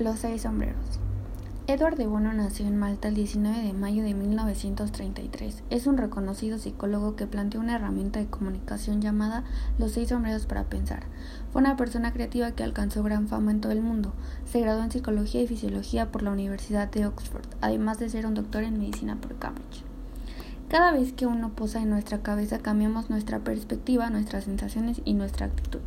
Los seis sombreros. Edward de Bono nació en Malta el 19 de mayo de 1933. Es un reconocido psicólogo que planteó una herramienta de comunicación llamada Los seis sombreros para pensar. Fue una persona creativa que alcanzó gran fama en todo el mundo. Se graduó en psicología y fisiología por la Universidad de Oxford, además de ser un doctor en medicina por Cambridge. Cada vez que uno posa en nuestra cabeza cambiamos nuestra perspectiva, nuestras sensaciones y nuestra actitud.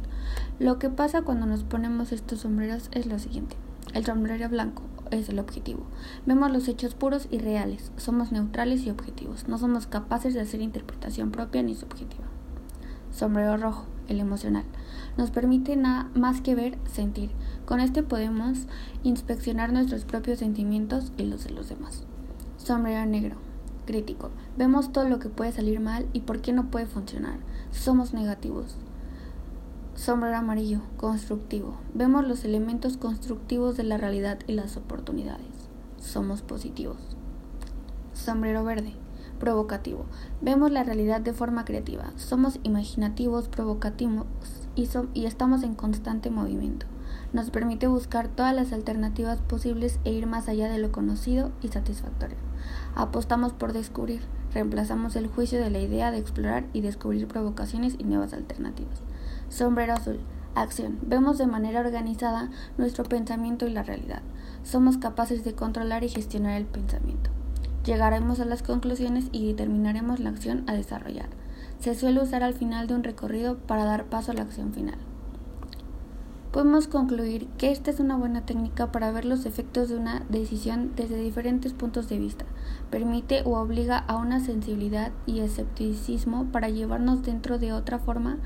Lo que pasa cuando nos ponemos estos sombreros es lo siguiente. El sombrero blanco es el objetivo. Vemos los hechos puros y reales. Somos neutrales y objetivos. No somos capaces de hacer interpretación propia ni subjetiva. Sombrero rojo, el emocional. Nos permite nada más que ver, sentir. Con este podemos inspeccionar nuestros propios sentimientos y los de los demás. Sombrero negro, crítico. Vemos todo lo que puede salir mal y por qué no puede funcionar. Somos negativos. Sombrero amarillo, constructivo. Vemos los elementos constructivos de la realidad y las oportunidades. Somos positivos. Sombrero verde, provocativo. Vemos la realidad de forma creativa. Somos imaginativos, provocativos y, y estamos en constante movimiento. Nos permite buscar todas las alternativas posibles e ir más allá de lo conocido y satisfactorio. Apostamos por descubrir. Reemplazamos el juicio de la idea de explorar y descubrir provocaciones y nuevas alternativas. Sombrero azul. Acción. Vemos de manera organizada nuestro pensamiento y la realidad. Somos capaces de controlar y gestionar el pensamiento. Llegaremos a las conclusiones y determinaremos la acción a desarrollar. Se suele usar al final de un recorrido para dar paso a la acción final. Podemos concluir que esta es una buena técnica para ver los efectos de una decisión desde diferentes puntos de vista. Permite o obliga a una sensibilidad y escepticismo para llevarnos dentro de otra forma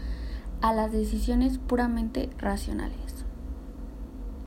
a las decisiones puramente racionales.